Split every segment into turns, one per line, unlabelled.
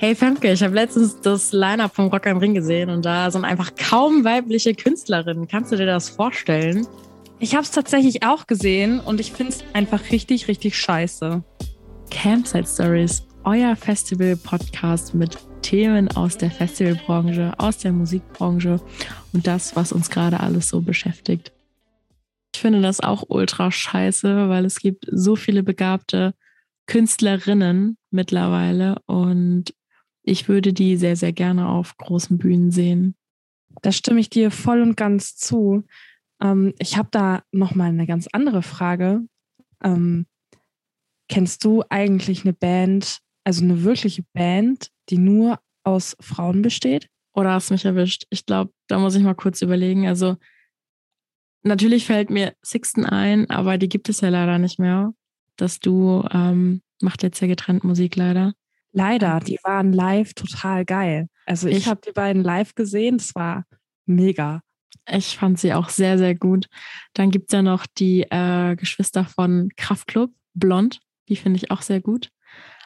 Hey Femke, ich habe letztens das Line-Up vom Rock am Ring gesehen und da sind einfach kaum weibliche Künstlerinnen. Kannst du dir das vorstellen?
Ich habe es tatsächlich auch gesehen und ich finde es einfach richtig, richtig scheiße.
Campsite Stories, euer Festival-Podcast mit Themen aus der Festivalbranche, aus der Musikbranche und das, was uns gerade alles so beschäftigt. Ich finde das auch ultra scheiße, weil es gibt so viele begabte Künstlerinnen mittlerweile und ich würde die sehr, sehr gerne auf großen Bühnen sehen.
Da stimme ich dir voll und ganz zu. Ähm, ich habe da nochmal eine ganz andere Frage. Ähm, kennst du eigentlich eine Band, also eine wirkliche Band, die nur aus Frauen besteht?
Oder hast du mich erwischt? Ich glaube, da muss ich mal kurz überlegen. Also natürlich fällt mir Sixten ein, aber die gibt es ja leider nicht mehr. Dass du ähm, macht jetzt ja getrennt Musik leider.
Leider, die waren live total geil. Also ich, ich habe die beiden live gesehen, es war mega.
Ich fand sie auch sehr, sehr gut. Dann gibt es ja noch die äh, Geschwister von Kraftklub, Blond, die finde ich auch sehr gut.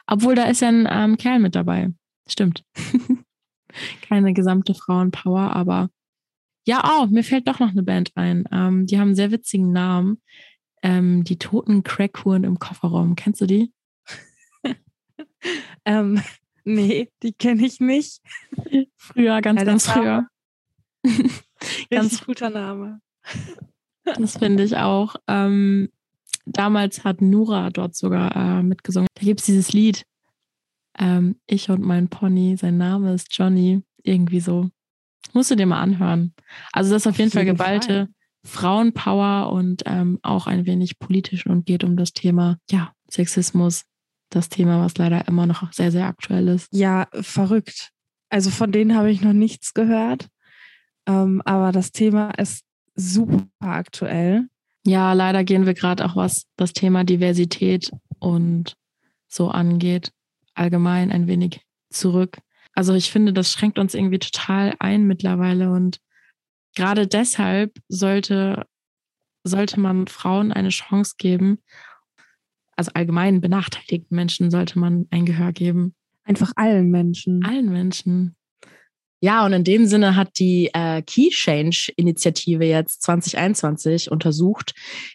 Obwohl da ist ja ein ähm, Kerl mit dabei. Stimmt. Keine gesamte Frauenpower, aber ja, oh, mir fällt doch noch eine Band ein. Ähm, die haben einen sehr witzigen Namen. Ähm, die toten Crackhuren im Kofferraum. Kennst du die?
ähm, nee, die kenne ich nicht.
Früher, ganz, ja, ganz früher.
ganz guter Name.
Das finde ich auch. Ähm, damals hat Nura dort sogar äh, mitgesungen. Da gibt es dieses Lied. Ähm, ich und mein Pony, sein Name ist Johnny. Irgendwie so. Musst du dir mal anhören. Also das ist auf jeden, auf jeden Fall geballte Fall. Frauenpower und ähm, auch ein wenig politisch und geht um das Thema ja, Sexismus, das Thema, was leider immer noch sehr, sehr aktuell ist.
Ja, verrückt. Also von denen habe ich noch nichts gehört. Ähm, aber das Thema ist super aktuell.
Ja, leider gehen wir gerade auch, was das Thema Diversität und so angeht, allgemein ein wenig zurück. Also ich finde, das schränkt uns irgendwie total ein mittlerweile und gerade deshalb sollte, sollte man Frauen eine Chance geben also allgemein benachteiligten Menschen sollte man ein Gehör geben.
Einfach allen Menschen.
Allen Menschen. Ja, und in dem Sinne hat die äh, Key Change Initiative jetzt 2021 untersucht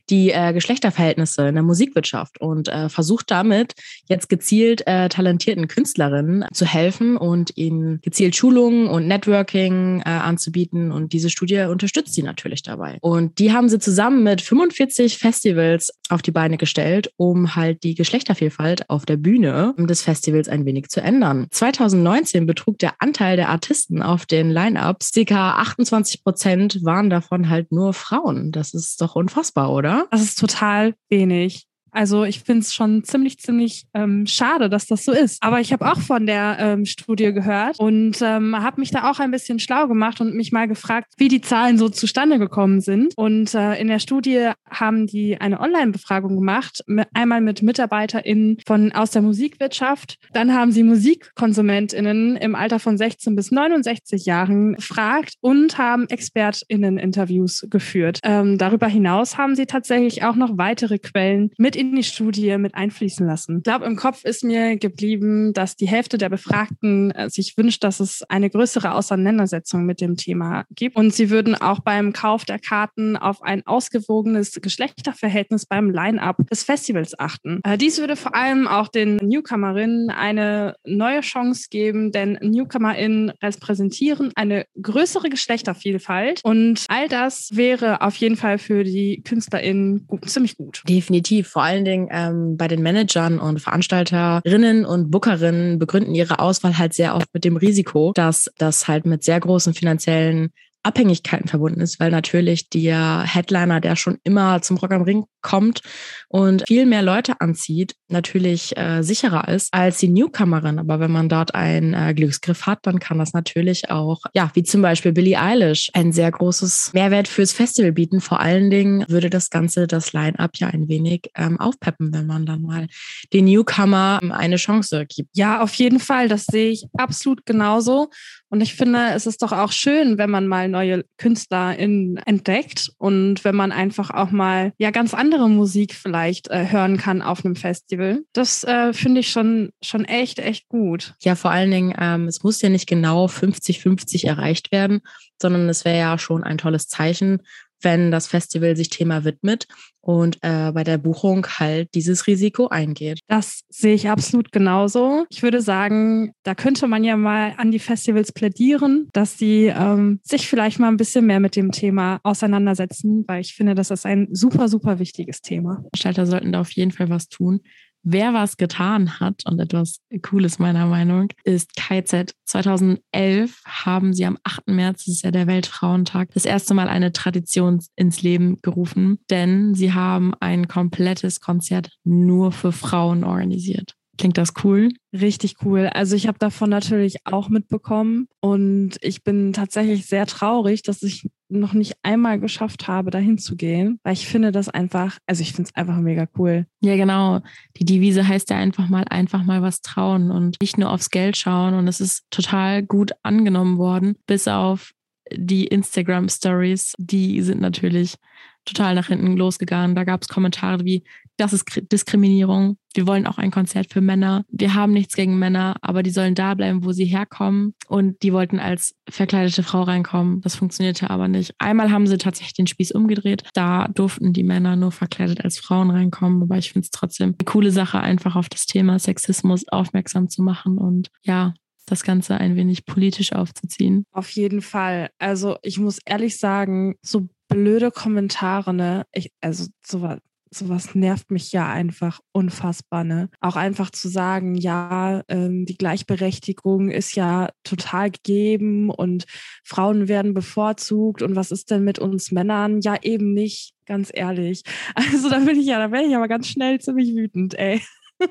die äh, Geschlechterverhältnisse in der Musikwirtschaft und äh, versucht damit jetzt gezielt äh, talentierten Künstlerinnen zu helfen und ihnen gezielt Schulungen und Networking äh, anzubieten. Und diese Studie unterstützt sie natürlich dabei. Und die haben sie zusammen mit 45 Festivals auf die Beine gestellt, um halt die Geschlechtervielfalt auf der Bühne des Festivals ein wenig zu ändern. 2019 betrug der Anteil der Artisten Artisten auf den Line-Ups, ca. 28 Prozent waren davon halt nur Frauen. Das ist doch unfassbar, oder?
Das ist total wenig. Also ich finde es schon ziemlich, ziemlich ähm, schade, dass das so ist. Aber ich habe auch von der ähm, Studie gehört und ähm, habe mich da auch ein bisschen schlau gemacht und mich mal gefragt, wie die Zahlen so zustande gekommen sind. Und äh, in der Studie haben die eine Online-Befragung gemacht, einmal mit MitarbeiterInnen von aus der Musikwirtschaft. Dann haben sie MusikkonsumentInnen im Alter von 16 bis 69 Jahren gefragt und haben ExpertInnen-Interviews geführt. Ähm, darüber hinaus haben sie tatsächlich auch noch weitere Quellen mit in die Studie mit einfließen lassen. Ich glaube, im Kopf ist mir geblieben, dass die Hälfte der Befragten äh, sich wünscht, dass es eine größere Auseinandersetzung mit dem Thema gibt. Und sie würden auch beim Kauf der Karten auf ein ausgewogenes Geschlechterverhältnis beim Line-up des Festivals achten. Äh, dies würde vor allem auch den Newcomerinnen eine neue Chance geben, denn Newcomerinnen repräsentieren eine größere Geschlechtervielfalt und all das wäre auf jeden Fall für die KünstlerInnen gut, ziemlich gut.
Definitiv. Vor allen Dingen ähm, bei den Managern und Veranstalterinnen und Bookerinnen begründen ihre Auswahl halt sehr oft mit dem Risiko, dass das halt mit sehr großen finanziellen Abhängigkeiten verbunden ist, weil natürlich der Headliner, der schon immer zum Rock am Ring kommt und viel mehr Leute anzieht, natürlich äh, sicherer ist als die Newcomerin. Aber wenn man dort einen äh, Glücksgriff hat, dann kann das natürlich auch, ja, wie zum Beispiel Billie Eilish, ein sehr großes Mehrwert fürs Festival bieten. Vor allen Dingen würde das Ganze das Line-up ja ein wenig ähm, aufpeppen, wenn man dann mal den Newcomer ähm, eine Chance gibt.
Ja, auf jeden Fall. Das sehe ich absolut genauso. Und ich finde, es ist doch auch schön, wenn man mal neue KünstlerInnen entdeckt und wenn man einfach auch mal ja ganz andere Musik vielleicht äh, hören kann auf einem Festival. Das äh, finde ich schon, schon echt, echt gut.
Ja, vor allen Dingen, ähm, es muss ja nicht genau 50-50 erreicht werden, sondern es wäre ja schon ein tolles Zeichen, wenn das Festival sich Thema widmet und äh, bei der Buchung halt dieses Risiko eingeht.
Das sehe ich absolut genauso. Ich würde sagen, da könnte man ja mal an die Festivals plädieren, dass sie ähm, sich vielleicht mal ein bisschen mehr mit dem Thema auseinandersetzen, weil ich finde, das ist ein super, super wichtiges Thema.
Gestalter sollten da auf jeden Fall was tun. Wer was getan hat und etwas Cooles meiner Meinung ist KZ. 2011 haben sie am 8. März, das ist ja der Weltfrauentag, das erste Mal eine Tradition ins Leben gerufen, denn sie haben ein komplettes Konzert nur für Frauen organisiert. Klingt das cool?
Richtig cool. Also ich habe davon natürlich auch mitbekommen und ich bin tatsächlich sehr traurig, dass ich noch nicht einmal geschafft habe, dahin zu gehen, weil ich finde das einfach, also ich finde es einfach mega cool.
Ja, genau. Die Devise heißt ja einfach mal, einfach mal was trauen und nicht nur aufs Geld schauen und es ist total gut angenommen worden, bis auf die Instagram Stories, die sind natürlich total nach hinten losgegangen. Da gab es Kommentare wie, das ist Diskriminierung. Wir wollen auch ein Konzert für Männer. Wir haben nichts gegen Männer, aber die sollen da bleiben, wo sie herkommen. Und die wollten als verkleidete Frau reinkommen. Das funktionierte aber nicht. Einmal haben sie tatsächlich den Spieß umgedreht. Da durften die Männer nur verkleidet als Frauen reinkommen. Aber ich finde es trotzdem eine coole Sache, einfach auf das Thema Sexismus aufmerksam zu machen. Und ja, das Ganze ein wenig politisch aufzuziehen.
Auf jeden Fall. Also ich muss ehrlich sagen, so blöde Kommentare, ne? Ich, also sowas, sowas nervt mich ja einfach unfassbar, ne? Auch einfach zu sagen, ja, ähm, die Gleichberechtigung ist ja total gegeben und Frauen werden bevorzugt und was ist denn mit uns Männern? Ja, eben nicht, ganz ehrlich. Also da bin ich ja, da werde ich aber ganz schnell ziemlich wütend, ey.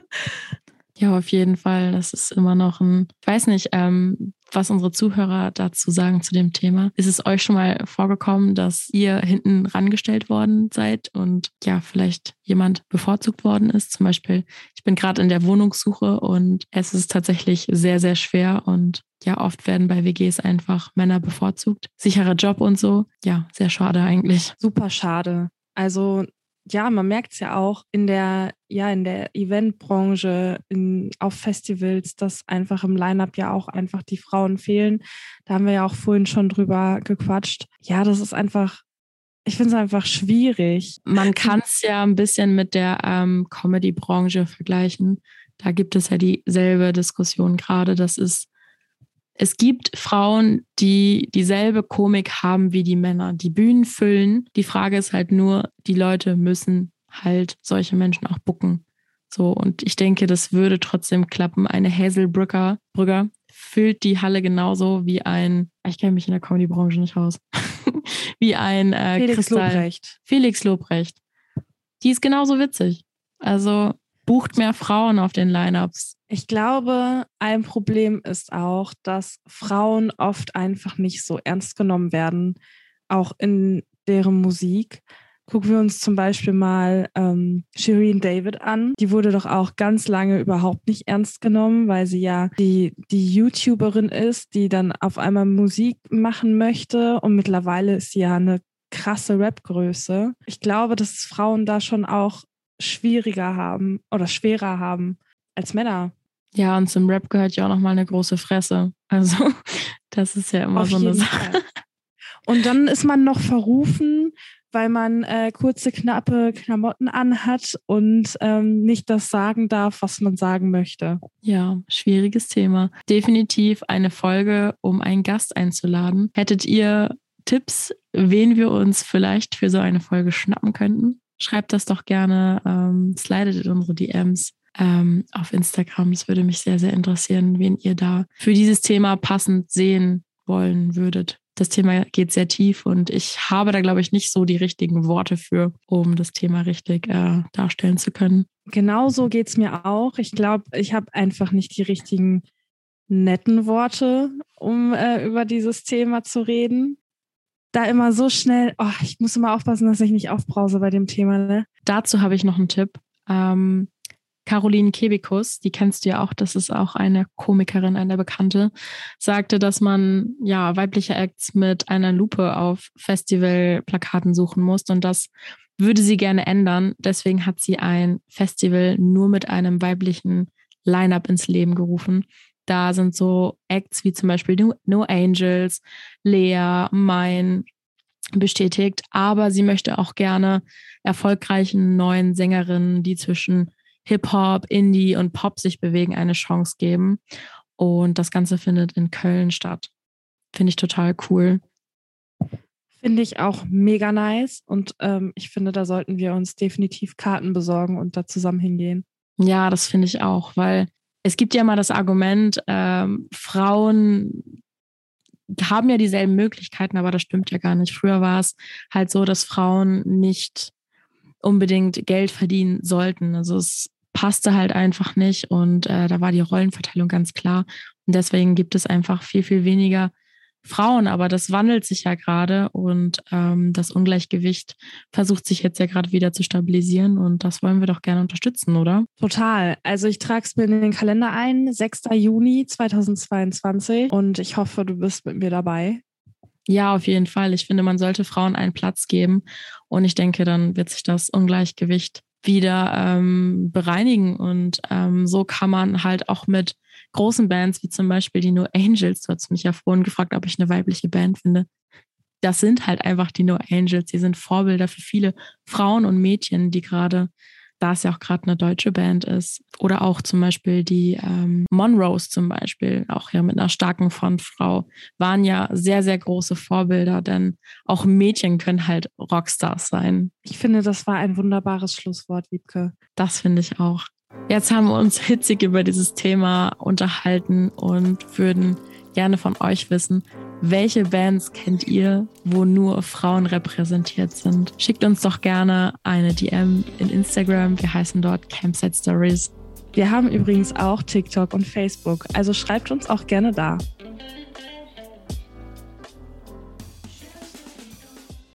Ja, auf jeden Fall. Das ist immer noch ein, ich weiß nicht, ähm, was unsere Zuhörer dazu sagen zu dem Thema. Ist es euch schon mal vorgekommen, dass ihr hinten rangestellt worden seid und ja, vielleicht jemand bevorzugt worden ist? Zum Beispiel, ich bin gerade in der Wohnungssuche und es ist tatsächlich sehr, sehr schwer und ja, oft werden bei WGs einfach Männer bevorzugt. Sicherer Job und so. Ja, sehr schade eigentlich.
Super schade. Also ja, man merkt es ja auch in der, ja, in der Eventbranche, in, auf Festivals, dass einfach im Line-Up ja auch einfach die Frauen fehlen. Da haben wir ja auch vorhin schon drüber gequatscht. Ja, das ist einfach, ich finde es einfach schwierig.
Man kann es ja ein bisschen mit der ähm, Comedy-Branche vergleichen. Da gibt es ja dieselbe Diskussion gerade. Das ist es gibt Frauen, die dieselbe Komik haben wie die Männer, die Bühnen füllen. Die Frage ist halt nur, die Leute müssen halt solche Menschen auch bucken. So, und ich denke, das würde trotzdem klappen. Eine Hazel Brücker, Brügger füllt die Halle genauso wie ein, ich kenne mich in der Comedy-Branche nicht aus, wie ein äh,
Felix
Kristall.
Lobrecht.
Felix Lobrecht. Die ist genauso witzig. Also bucht mehr Frauen auf den Lineups.
Ich glaube, ein Problem ist auch, dass Frauen oft einfach nicht so ernst genommen werden, auch in deren Musik. Gucken wir uns zum Beispiel mal ähm, Shireen David an. Die wurde doch auch ganz lange überhaupt nicht ernst genommen, weil sie ja die, die YouTuberin ist, die dann auf einmal Musik machen möchte. Und mittlerweile ist sie ja eine krasse Rapgröße. Ich glaube, dass Frauen da schon auch schwieriger haben oder schwerer haben als Männer.
Ja, und zum Rap gehört ja auch nochmal eine große Fresse. Also, das ist ja immer
Auf
so eine Sache.
Fall. Und dann ist man noch verrufen, weil man äh, kurze, knappe Klamotten anhat und ähm, nicht das sagen darf, was man sagen möchte.
Ja, schwieriges Thema. Definitiv eine Folge, um einen Gast einzuladen. Hättet ihr Tipps, wen wir uns vielleicht für so eine Folge schnappen könnten? Schreibt das doch gerne, ähm, slidet in unsere DMs ähm, auf Instagram. Es würde mich sehr, sehr interessieren, wen ihr da für dieses Thema passend sehen wollen würdet. Das Thema geht sehr tief und ich habe da, glaube ich, nicht so die richtigen Worte für, um das Thema richtig äh, darstellen zu können.
Genauso geht es mir auch. Ich glaube, ich habe einfach nicht die richtigen netten Worte, um äh, über dieses Thema zu reden. Da immer so schnell, oh, ich muss immer aufpassen, dass ich nicht aufbrause bei dem Thema. Ne?
Dazu habe ich noch einen Tipp. Ähm, Caroline Kebikus, die kennst du ja auch, das ist auch eine Komikerin, eine Bekannte, sagte, dass man ja weibliche Acts mit einer Lupe auf Festivalplakaten suchen muss und das würde sie gerne ändern. Deswegen hat sie ein Festival nur mit einem weiblichen Line-up ins Leben gerufen. Da sind so Acts wie zum Beispiel No Angels, Lea, Mein bestätigt, aber sie möchte auch gerne erfolgreichen neuen Sängerinnen, die zwischen Hip-Hop, Indie und Pop sich bewegen, eine Chance geben. Und das Ganze findet in Köln statt. Finde ich total cool.
Finde ich auch mega nice. Und ähm, ich finde, da sollten wir uns definitiv Karten besorgen und da zusammen hingehen.
Ja, das finde ich auch, weil es gibt ja mal das Argument, ähm, Frauen haben ja dieselben Möglichkeiten, aber das stimmt ja gar nicht. Früher war es halt so, dass Frauen nicht unbedingt Geld verdienen sollten. Also es passte halt einfach nicht und äh, da war die Rollenverteilung ganz klar. Und deswegen gibt es einfach viel, viel weniger Frauen, aber das wandelt sich ja gerade und ähm, das Ungleichgewicht versucht sich jetzt ja gerade wieder zu stabilisieren und das wollen wir doch gerne unterstützen, oder?
Total. Also ich trage es mir in den Kalender ein, 6. Juni 2022 und ich hoffe, du bist mit mir dabei.
Ja, auf jeden Fall. Ich finde, man sollte Frauen einen Platz geben und ich denke, dann wird sich das Ungleichgewicht wieder ähm, bereinigen und ähm, so kann man halt auch mit großen Bands wie zum Beispiel die No Angels, du hast mich ja vorhin gefragt, ob ich eine weibliche Band finde. Das sind halt einfach die No Angels. Die sind Vorbilder für viele Frauen und Mädchen, die gerade, da es ja auch gerade eine deutsche Band ist, oder auch zum Beispiel die ähm, Monroes zum Beispiel, auch ja mit einer starken Frontfrau, waren ja sehr, sehr große Vorbilder, denn auch Mädchen können halt Rockstars sein.
Ich finde, das war ein wunderbares Schlusswort, Wiebke.
Das finde ich auch. Jetzt haben wir uns hitzig über dieses Thema unterhalten und würden gerne von euch wissen, welche Bands kennt ihr, wo nur Frauen repräsentiert sind? Schickt uns doch gerne eine DM in Instagram. Wir heißen dort Campsite Stories.
Wir haben übrigens auch TikTok und Facebook, also schreibt uns auch gerne da.